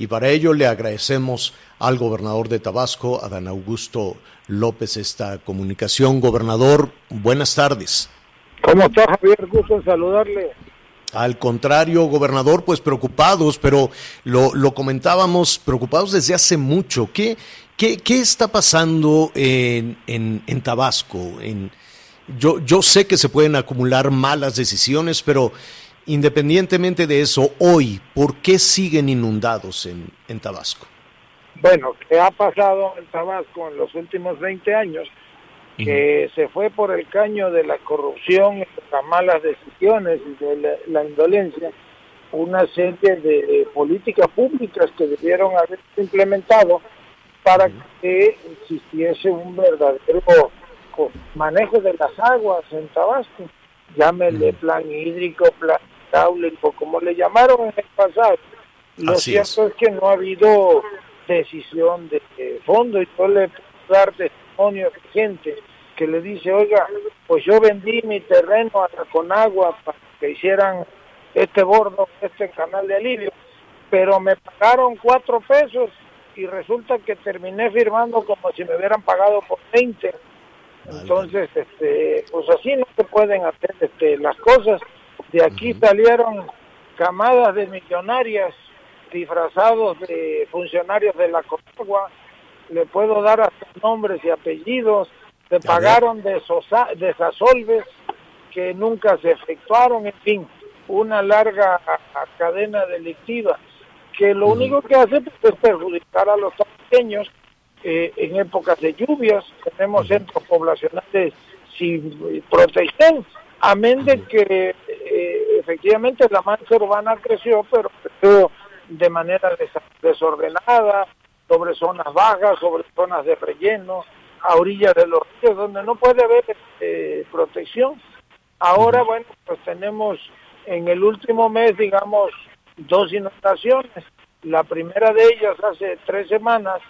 Y para ello le agradecemos al gobernador de Tabasco, Adán Augusto López, esta comunicación. Gobernador, buenas tardes. ¿Cómo está Javier? Gusto en saludarle. Al contrario, gobernador, pues preocupados, pero lo, lo comentábamos, preocupados desde hace mucho. ¿Qué, qué, qué está pasando en, en, en Tabasco? En, yo, yo sé que se pueden acumular malas decisiones, pero independientemente de eso, hoy, ¿por qué siguen inundados en, en Tabasco? Bueno, ¿qué ha pasado en Tabasco en los últimos 20 años? Que se fue por el caño de la corrupción, las malas decisiones y de la, la indolencia, una serie de políticas públicas que debieron haber implementado para que existiese un verdadero manejo de las aguas en Tabasco. Llámele plan hídrico, plan hidráulico, como le llamaron en el pasado. Lo Así cierto es. que no ha habido decisión de, de fondo y yo le puedo dar testimonio de gente que le dice, oiga, pues yo vendí mi terreno a Conagua para que hicieran este bordo, este canal de alivio, pero me pagaron cuatro pesos y resulta que terminé firmando como si me hubieran pagado por 20. Entonces, este, pues así no se pueden hacer este, las cosas. De aquí salieron camadas de millonarias disfrazados de funcionarios de la Conagua. Le puedo dar hasta nombres y apellidos. Se pagaron de sosa- desasolves que nunca se efectuaron, en fin, una larga cadena delictiva que lo único que hace pues, es perjudicar a los pequeños eh, en épocas de lluvias. Tenemos centros poblacionales sin protección, amén de que eh, efectivamente la mancha urbana creció, pero creció de manera desordenada, sobre zonas bajas, sobre zonas de relleno, a orillas de los ríos, donde no puede haber eh, protección. Ahora, bueno, pues tenemos en el último mes, digamos, dos inundaciones. La primera de ellas hace tres semanas,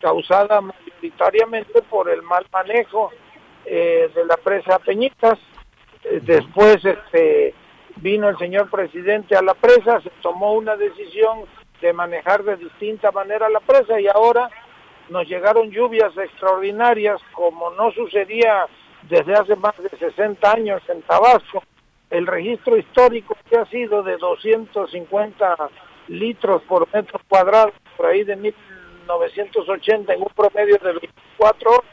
causada mayoritariamente por el mal manejo eh, de la presa Peñitas. Eh, después este, vino el señor presidente a la presa, se tomó una decisión de manejar de distinta manera la presa y ahora nos llegaron lluvias extraordinarias como no sucedía desde hace más de 60 años en Tabasco. El registro histórico que ha sido de 250 litros por metro cuadrado, por ahí de 1980 en un promedio de 24 horas,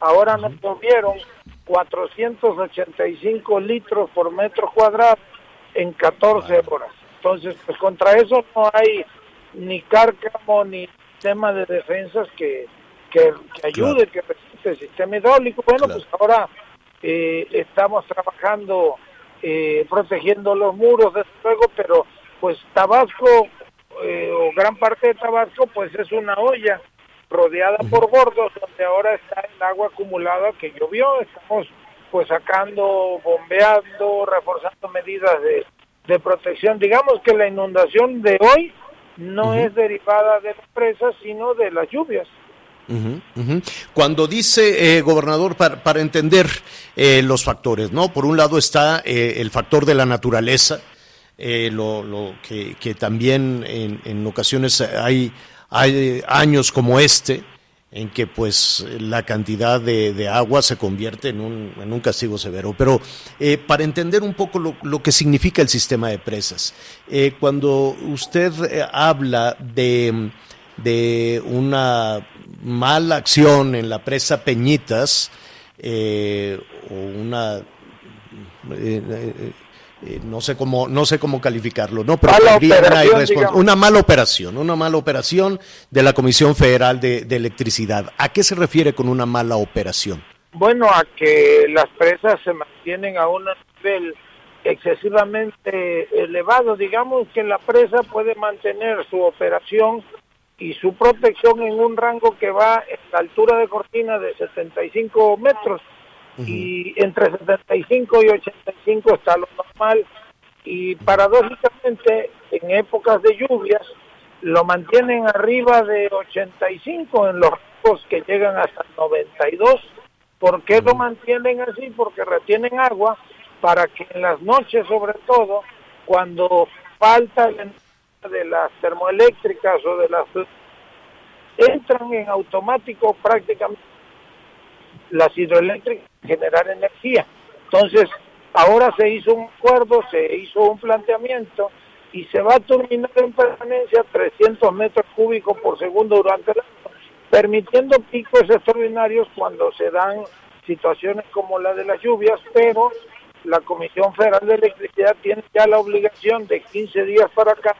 ahora nos llovieron 485 litros por metro cuadrado en 14 horas. Entonces, pues contra eso no hay ni cárcamo ni sistema de defensas que, que, que ayude, que resiste el sistema hidráulico. Bueno, pues ahora eh, estamos trabajando eh, protegiendo los muros, desde luego, pero pues Tabasco, eh, o gran parte de Tabasco, pues es una olla rodeada por bordos, donde ahora está el agua acumulada que llovió. Estamos pues sacando, bombeando, reforzando medidas de, de protección. Digamos que la inundación de hoy no es derivada de las presas, sino de las lluvias. Ujú. Cuando dice, eh, gobernador, para, para entender eh, los factores, ¿no? Por un lado está eh, el factor de la naturaleza, eh, lo, lo que, que también en, en ocasiones hay, hay años como este, en que pues la cantidad de, de agua se convierte en un, en un castigo severo. Pero eh, para entender un poco lo, lo, que significa el sistema de presas, eh, cuando usted habla de, de, una mala acción en la presa Peñitas o una... no sé cómo no sé cómo calificarlo no pero mala una, una, mala operación una mala operación de la Comisión Federal de, de, Electricidad. A qué se refiere con una mala operación bueno a que las presas se mantienen a un nivel excesivamente elevado. Digamos que la presa puede mantener su operación y su protección en un rango que va en la altura de cortina de 75 metros y entre 75 y 85 está lo normal y paradójicamente en épocas de lluvias lo mantienen arriba de 85 en los rangos que llegan hasta 92. ¿Por qué lo mantienen así? Porque retienen agua para que en las noches sobre todo, cuando falta el de las termoeléctricas o de las entran en automático prácticamente las hidroeléctricas generar energía. Entonces, ahora se hizo un acuerdo, se hizo un planteamiento y se va a terminar en permanencia 300 metros cúbicos por segundo durante el año, permitiendo picos extraordinarios cuando se dan situaciones como la de las lluvias, pero la Comisión Federal de Electricidad tiene ya la obligación de 15 días para acá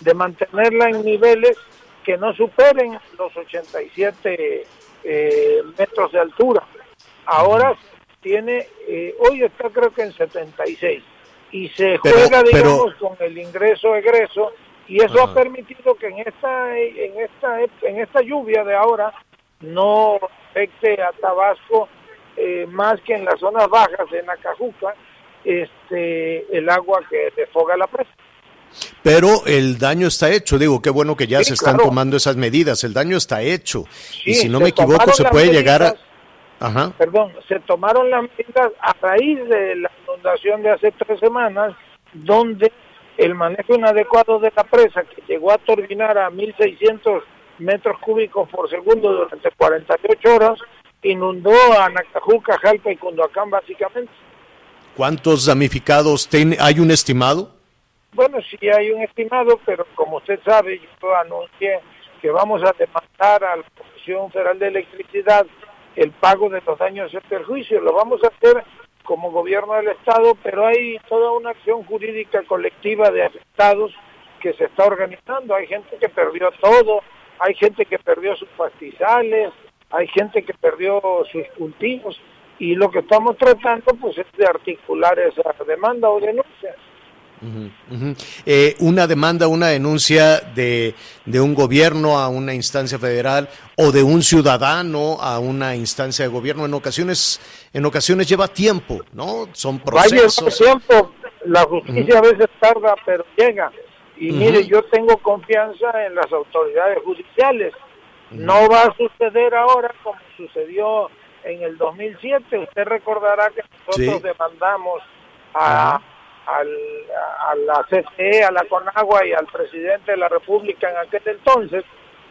de mantenerla en niveles que no superen los 87 eh, metros de altura. Ahora tiene, eh, hoy está creo que en 76 y se juega, digamos, con el ingreso-egreso y eso ha permitido que en esta, en esta, en esta lluvia de ahora no afecte a Tabasco eh, más que en las zonas bajas, en Acajuca, este, el agua que desfoga la presa. Pero el daño está hecho, digo, qué bueno que ya se están tomando esas medidas, el daño está hecho. y si no me equivoco, se puede llegar a... Ajá. Perdón, se tomaron las medidas a raíz de la inundación de hace tres semanas, donde el manejo inadecuado de la presa, que llegó a turbinar a 1.600 metros cúbicos por segundo durante 48 horas, inundó a Nacajuca, Jalpa y Cunduacán básicamente. ¿Cuántos damnificados hay un estimado? Bueno, sí hay un estimado, pero como usted sabe, yo anuncié que vamos a demandar a la Comisión Federal de Electricidad el pago de los daños y perjuicios. Lo vamos a hacer como gobierno del Estado, pero hay toda una acción jurídica colectiva de afectados que se está organizando. Hay gente que perdió todo, hay gente que perdió sus pastizales, hay gente que perdió sus cultivos y lo que estamos tratando pues es de articular esa demanda o denuncia. Eh, una demanda, una denuncia de, de, un gobierno a una instancia federal o de un ciudadano a una instancia de gobierno en ocasiones en ocasiones lleva tiempo, ¿no? Son procesos. tiempo, la justicia a veces tarda, pero llega. Y mire, yo tengo confianza en las autoridades judiciales. No va a suceder ahora como sucedió en el 2007. Usted recordará que nosotros demandamos a, a la CCE, a la CONAGUA y al presidente de la República en aquel entonces.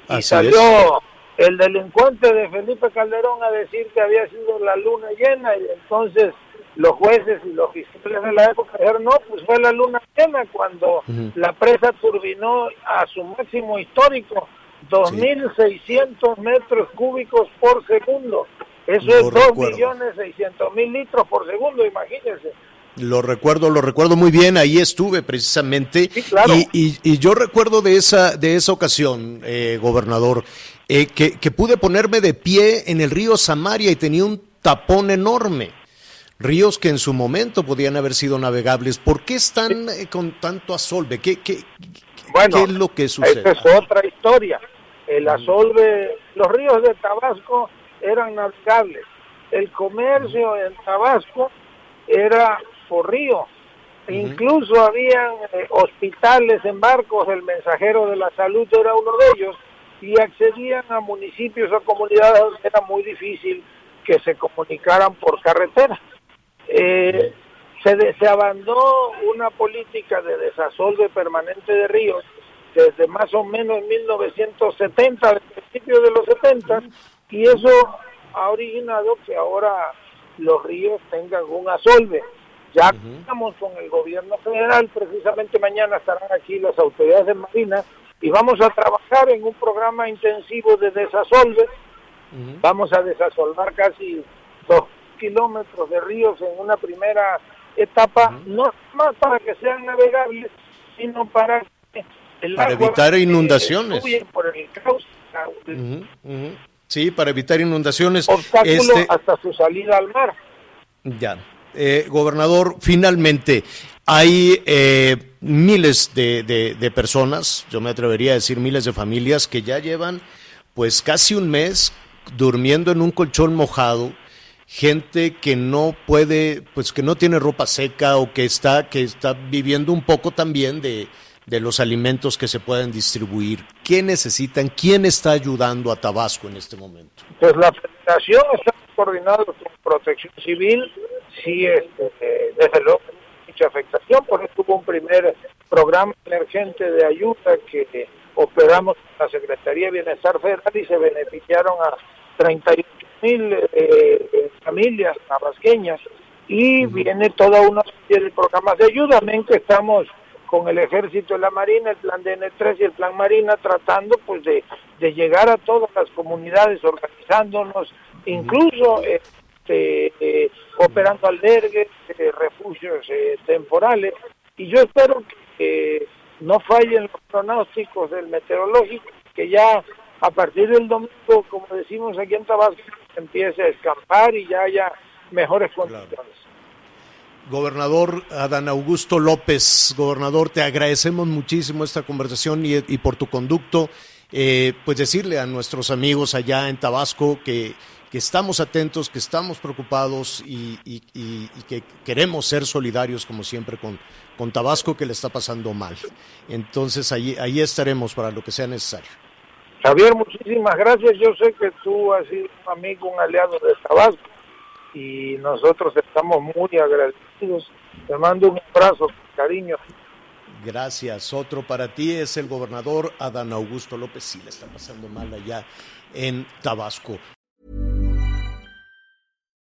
Y salió el delincuente de Felipe Calderón a decir que había sido la luna llena y entonces los jueces y los fiscales de la época dijeron, no, pues fue la luna llena cuando la presa turbinó a su máximo histórico 2.600 metros cúbicos por segundo. Eso es 2.600.000 litros por segundo, imagínense. Lo recuerdo, lo recuerdo muy bien, ahí estuve precisamente. y, yo recuerdo de esa, de esa ocasión, eh, gobernador, eh, que, que, pude ponerme de pie en el río Samaria y tenía un tapón enorme. Ríos que en su momento podían haber sido navegables. ¿Por qué están eh, con tanto asolve? ¿Qué, qué, bueno, ¿Qué es lo que sucede? Esa es otra historia. El asolve, los ríos de Tabasco eran navegables. El comercio en Tabasco era por río. Incluso habían eh, hospitales en barcos, el mensajero de la salud era uno de ellos, y accedían a municipios o comunidades donde era muy difícil que se comunicaran por carretera. Eh, se, se abandonó una política de desasolve permanente de ríos desde más o menos 1970, al principio de los 70, y eso ha originado que ahora los ríos tengan un asolve. Ya estamos con el gobierno federal, precisamente mañana estarán aquí las autoridades de Marina y vamos a trabajar en un programa intensivo de desasolve. Vamos a desasolvar casi dos kilómetros de ríos en una primera etapa, no más para que sean navegables, sino para que para evitar inundaciones. Sí, para evitar inundaciones. Obstáculo este hasta su salida al mar. Ya. Eh, gobernador, finalmente, Hay eh, miles de, personas, yo me atrevería a decir miles de familias que ya llevan pues casi un mes durmiendo en un colchón mojado, gente que no puede, pues que no tiene ropa seca o que está, que está viviendo un poco también de, de los alimentos que se pueden distribuir. ¿Qué necesitan? ¿Quién está ayudando a Tabasco en este momento? Pues la federación está coordinada con Protección Civil, sí, este, desde luego mucha afectación, por eso hubo un primer programa emergente de ayuda que operamos con la Secretaría de Bienestar Federal y se beneficiaron a 38 mil eh, familias tabasqueñas y viene toda una serie de programas de ayuda, amén que estamos con el ejército y la marina, el plan DN3 y el plan marina tratando pues de, de llegar a todas las comunidades organizándonos, incluso este, eh, operando albergues, eh, refugios eh, temporales y yo espero que no fallen los pronósticos del meteorológico, que ya a partir del domingo, como decimos aquí en Tabasco, empiece a escapar y ya haya mejores condiciones. Gobernador Adán Augusto López, gobernador, te agradecemos muchísimo esta conversación y, por tu conducto. Eh, pues decirle a nuestros amigos allá en Tabasco que, que estamos atentos, que estamos preocupados y, que queremos ser solidarios, como siempre, con, con Tabasco, que le está pasando mal. Entonces, ahí, ahí estaremos para lo que sea necesario. Javier, muchísimas gracias. Yo sé que tú has sido un amigo, un aliado de Tabasco y nosotros estamos muy agradecidos. Te mando un abrazo, cariño. Gracias. Otro para ti es el gobernador Adán Augusto López. Sí, le está pasando mal allá en Tabasco.